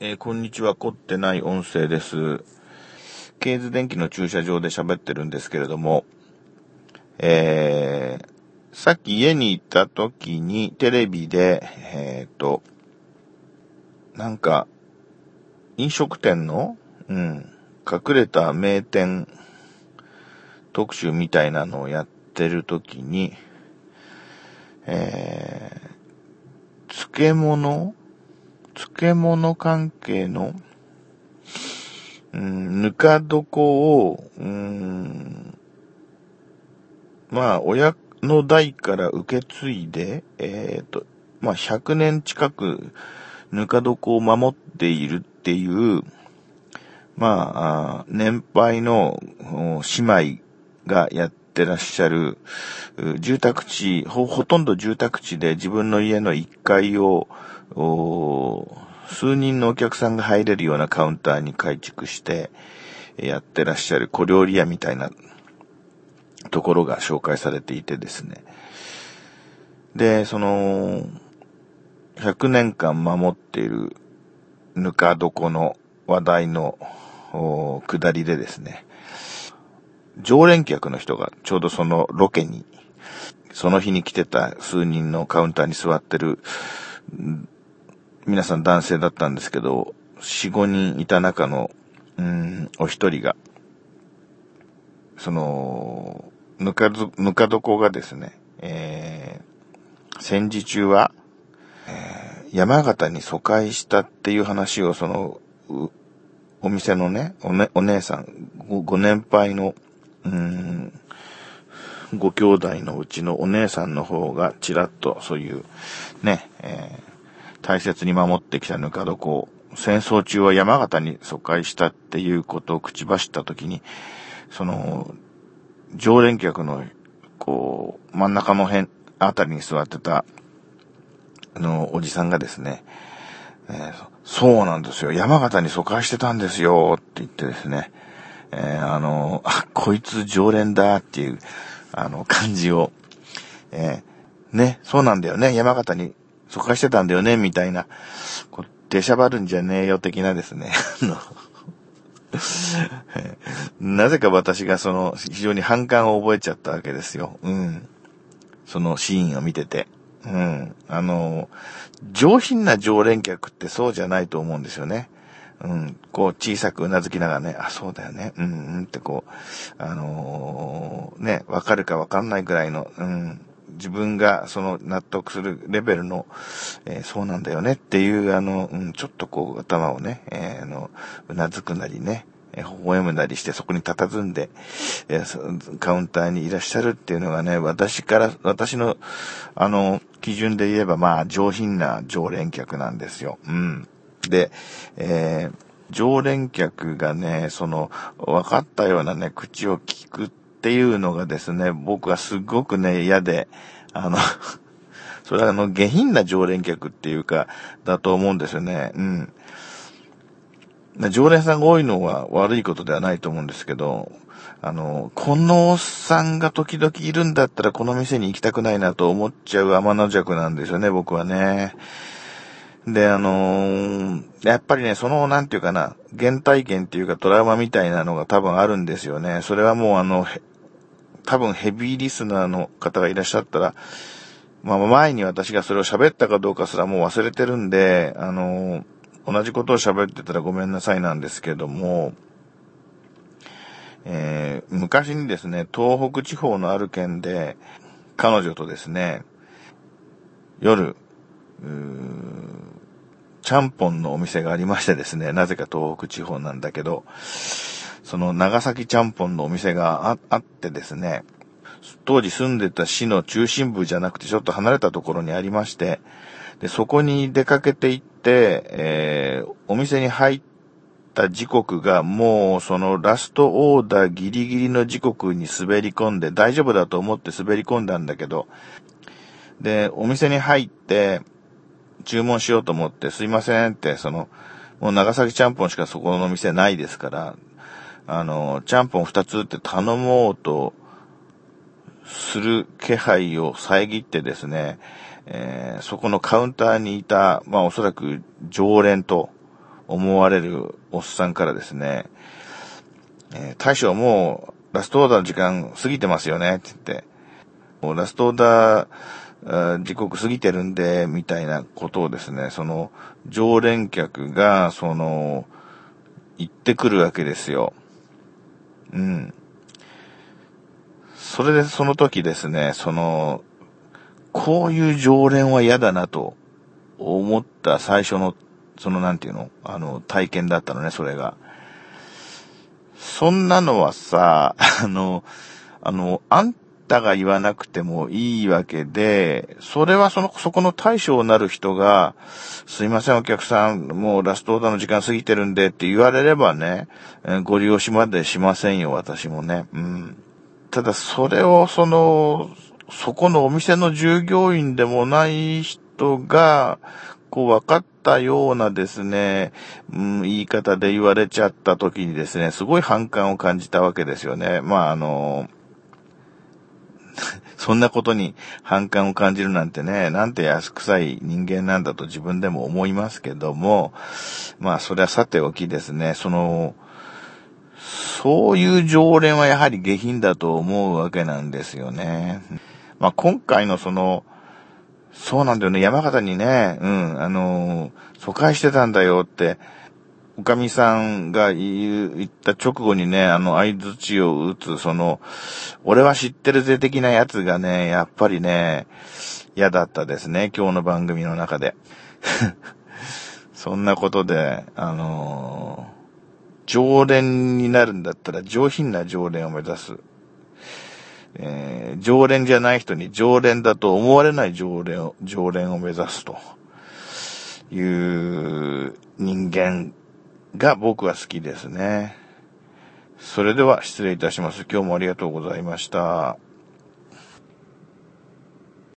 えー、こんにちは。凝ってない音声です。ケーズ電機の駐車場で喋ってるんですけれども、えー、さっき家に行った時にテレビで、えっ、ー、と、なんか、飲食店の、うん、隠れた名店特集みたいなのをやってる時に、えー、漬物漬物関係の、うん、ぬか床を、うん、まあ、親の代から受け継いで、えっ、ー、と、まあ、100年近くぬか床を守っているっていう、まあ、年配の姉妹がやってってらっしゃる、住宅地ほ、ほとんど住宅地で自分の家の1階を、数人のお客さんが入れるようなカウンターに改築してやってらっしゃる小料理屋みたいなところが紹介されていてですね。で、その、100年間守っているぬか床の話題の下りでですね、常連客の人がちょうどそのロケに、その日に来てた数人のカウンターに座ってる、皆さん男性だったんですけど、4、5人いた中の、うん、お一人が、その、ぬかず、ぬか床がですね、えー、戦時中は、えー、山形に疎開したっていう話を、その、お店のね、おね、お姉さん、ご、ご年配の、うん、ご兄弟のうちのお姉さんの方がちらっとそういう、ね、えー、大切に守ってきたぬか床を、戦争中は山形に疎開したっていうことを口走ったときに、その、常連客の、こう、真ん中の辺、あたりに座ってた、あの、おじさんがですね、えー、そうなんですよ。山形に疎開してたんですよって言ってですね、えー、あの、あ、こいつ常連だっていう、あの、感じを、えー、ね、そうなんだよね。山形に疎開してたんだよね、みたいな、こう、出しゃばるんじゃねえよ的なですね。なぜか私がその、非常に反感を覚えちゃったわけですよ。うん。そのシーンを見てて。うん。あの、上品な常連客ってそうじゃないと思うんですよね。うん。こう小さくうなずきながらね、あ、そうだよね。うん、うんってこう、あのー、ね、わかるかわかんないぐらいの、うん。自分がその納得するレベルの、えー、そうなんだよねっていう、あの、うん、ちょっとこう頭をね、えー、あの、うなずくなりね、え、微笑むなりしてそこに佇んで、え、カウンターにいらっしゃるっていうのがね、私から、私の、あの、基準で言えばまあ上品な常連客なんですよ。うん。で、えー、常連客がね、その、分かったようなね、口を聞くっていうのがですね、僕はすごくね、嫌で、あの それはあの、下品な常連客っていうか、だと思うんですよね。うん。常連さんが多いのは悪いことではないと思うんですけど、あの、このおっさんが時々いるんだったらこの店に行きたくないなと思っちゃう天の弱なんですよね、僕はね。で、あのー、やっぱりね、その、なんていうかな、原体験っていうかトラウマみたいなのが多分あるんですよね。それはもうあの、多分ヘビーリスナーの方がいらっしゃったら、まあ前に私がそれを喋ったかどうかすらもう忘れてるんで、あのー、同じことを喋ってたらごめんなさいなんですけども、えー、昔にですね、東北地方のある県で、彼女とですね、夜、うーちゃんぽんのお店がありましてですね、なぜか東北地方なんだけど、その長崎ちゃんぽんのお店があってですね、当時住んでた市の中心部じゃなくてちょっと離れたところにありまして、で、そこに出かけて行って、えー、お店に入った時刻がもうそのラストオーダーギリギリの時刻に滑り込んで大丈夫だと思って滑り込んだんだけど、で、お店に入って、注文しようと思って、すいませんって、その、もう長崎ちゃんぽんしかそこの店ないですから、あの、ちゃんぽん二つって頼もうとする気配を遮ってですね、えー、そこのカウンターにいた、まあおそらく常連と思われるおっさんからですね、えー、大将もうラストオーダーの時間過ぎてますよねって言って、もうラストオーダー時刻過ぎてるんで、みたいなことをですね、その常連客が、その、言ってくるわけですよ。うん。それでその時ですね、その、こういう常連は嫌だなと思った最初の、そのなんていうの？あの、体験だったのね、それが。そんなのはさ、あの、あの、あんたが言わなくてもいいわけで、それはその、そこの対象になる人が、すいませんお客さん、もうラストオーダーの時間過ぎてるんでって言われればね、ご利用しまでしませんよ、私もね。うん。ただそれをその、そこのお店の従業員でもない人が、こう分かったようなですね、うん、言い方で言われちゃった時にですね、すごい反感を感じたわけですよね。まああの、そんなことに反感を感じるなんてね、なんて安臭い人間なんだと自分でも思いますけども、まあそれはさておきですね、その、そういう常連はやはり下品だと思うわけなんですよね。まあ、今回のその、そうなんだよね、山形にね、うん、あの疎開してたんだよって、おかみさんが言った直後にね、あの、合図値を打つ、その、俺は知ってるぜ的なやつがね、やっぱりね、嫌だったですね、今日の番組の中で。そんなことで、あのー、常連になるんだったら上品な常連を目指す。えー、常連じゃない人に常連だと思われない常連を、常連を目指すという人間が僕は好きですね。それでは失礼いたします。今日もありがとうございました。